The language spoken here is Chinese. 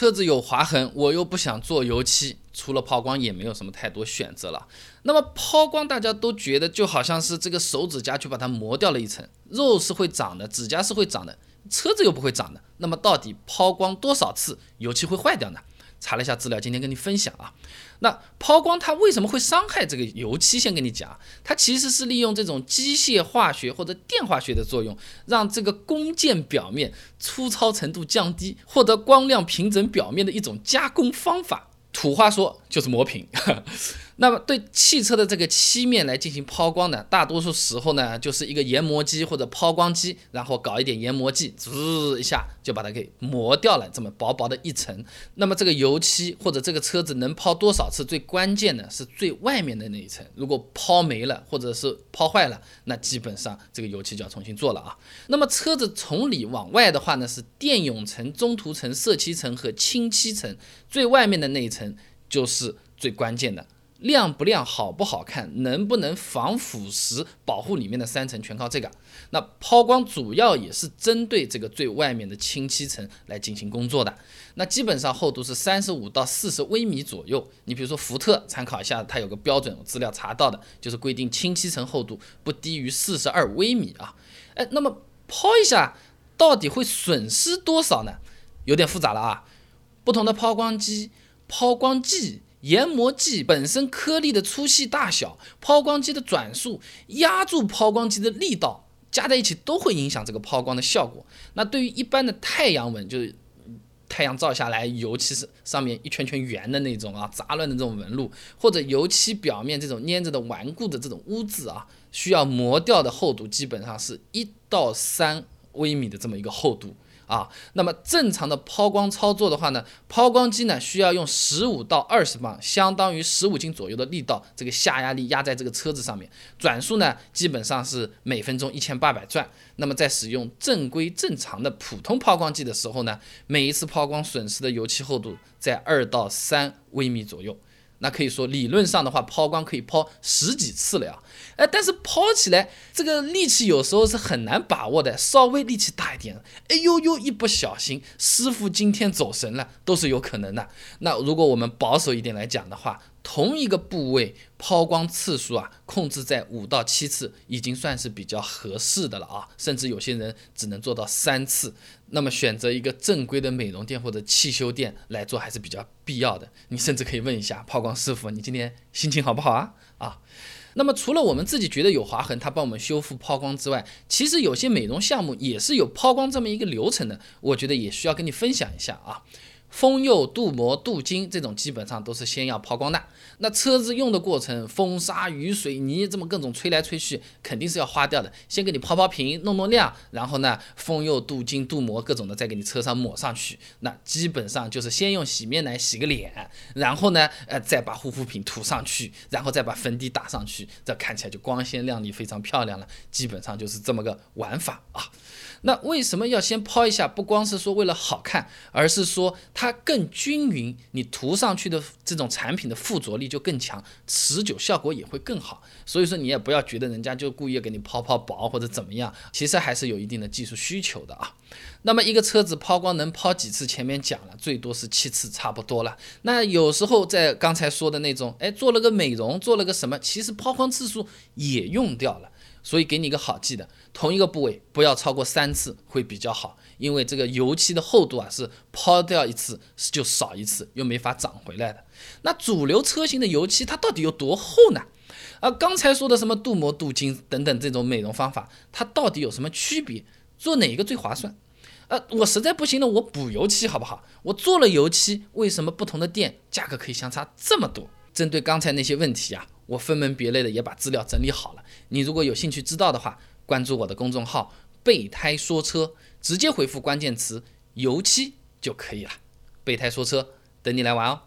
车子有划痕，我又不想做油漆，除了抛光也没有什么太多选择了。那么抛光，大家都觉得就好像是这个手指甲去把它磨掉了一层，肉是会长的，指甲是会长的，车子又不会长的。那么到底抛光多少次油漆会坏掉呢？查了一下资料，今天跟你分享啊。那抛光它为什么会伤害这个油漆？先跟你讲，它其实是利用这种机械化学或者电化学的作用，让这个工件表面粗糙程度降低，获得光亮平整表面的一种加工方法。土话说就是磨平。那么对汽车的这个漆面来进行抛光呢，大多数时候呢就是一个研磨机或者抛光机，然后搞一点研磨剂，滋一下就把它给磨掉了，这么薄薄的一层。那么这个油漆或者这个车子能抛多少次，最关键的是最外面的那一层，如果抛没了或者是抛坏了，那基本上这个油漆就要重新做了啊。那么车子从里往外的话呢，是电泳层、中涂层、色漆层和清漆层，最外面的那一层就是最关键的。亮不亮，好不好看，能不能防腐蚀，保护里面的三层，全靠这个。那抛光主要也是针对这个最外面的清漆层来进行工作的。那基本上厚度是三十五到四十微米左右。你比如说福特，参考一下，它有个标准资料查到的，就是规定清漆层厚度不低于四十二微米啊。哎，那么抛一下到底会损失多少呢？有点复杂了啊。不同的抛光机、抛光剂。研磨剂本身颗粒的粗细大小、抛光机的转速、压住抛光机的力道，加在一起都会影响这个抛光的效果。那对于一般的太阳纹，就是太阳照下来，尤其是上面一圈圈圆的那种啊，杂乱的这种纹路，或者油漆表面这种粘着的顽固的这种污渍啊，需要磨掉的厚度基本上是一到三微米的这么一个厚度。啊，那么正常的抛光操作的话呢，抛光机呢需要用十五到二十磅，相当于十五斤左右的力道，这个下压力压在这个车子上面，转速呢基本上是每分钟一千八百转。那么在使用正规正常的普通抛光机的时候呢，每一次抛光损失的油漆厚度在二到三微米左右。那可以说，理论上的话，抛光可以抛十几次了呀。哎，但是抛起来这个力气有时候是很难把握的，稍微力气大一点，哎呦呦，一不小心，师傅今天走神了，都是有可能的。那如果我们保守一点来讲的话，同一个部位抛光次数啊，控制在五到七次，已经算是比较合适的了啊。甚至有些人只能做到三次。那么选择一个正规的美容店或者汽修店来做还是比较必要的。你甚至可以问一下抛光师傅，你今天心情好不好啊？啊，那么除了我们自己觉得有划痕，他帮我们修复抛光之外，其实有些美容项目也是有抛光这么一个流程的。我觉得也需要跟你分享一下啊。封釉、镀膜、镀金这种基本上都是先要抛光的。那车子用的过程，风沙、雨水、泥这么各种吹来吹去，肯定是要花掉的。先给你抛抛平，弄弄亮，然后呢，封釉、镀金、镀膜各种的再给你车上抹上去。那基本上就是先用洗面奶洗个脸，然后呢，呃，再把护肤品涂上去，然后再把粉底打上去，这看起来就光鲜亮丽，非常漂亮了。基本上就是这么个玩法啊。那为什么要先抛一下？不光是说为了好看，而是说它更均匀，你涂上去的这种产品的附着力就更强，持久效果也会更好。所以说你也不要觉得人家就故意给你抛抛薄或者怎么样，其实还是有一定的技术需求的啊。那么一个车子抛光能抛几次？前面讲了，最多是七次，差不多了。那有时候在刚才说的那种，哎，做了个美容，做了个什么，其实抛光次数也用掉了。所以给你一个好记的，同一个部位不要超过三次会比较好，因为这个油漆的厚度啊是抛掉一次就少一次，又没法长回来的。那主流车型的油漆它到底有多厚呢？啊，刚才说的什么镀膜、镀金等等这种美容方法，它到底有什么区别？做哪个最划算？呃，我实在不行了，我补油漆好不好？我做了油漆，为什么不同的店价格可以相差这么多？针对刚才那些问题啊。我分门别类的也把资料整理好了，你如果有兴趣知道的话，关注我的公众号“备胎说车”，直接回复关键词“油漆”就可以了。备胎说车，等你来玩哦。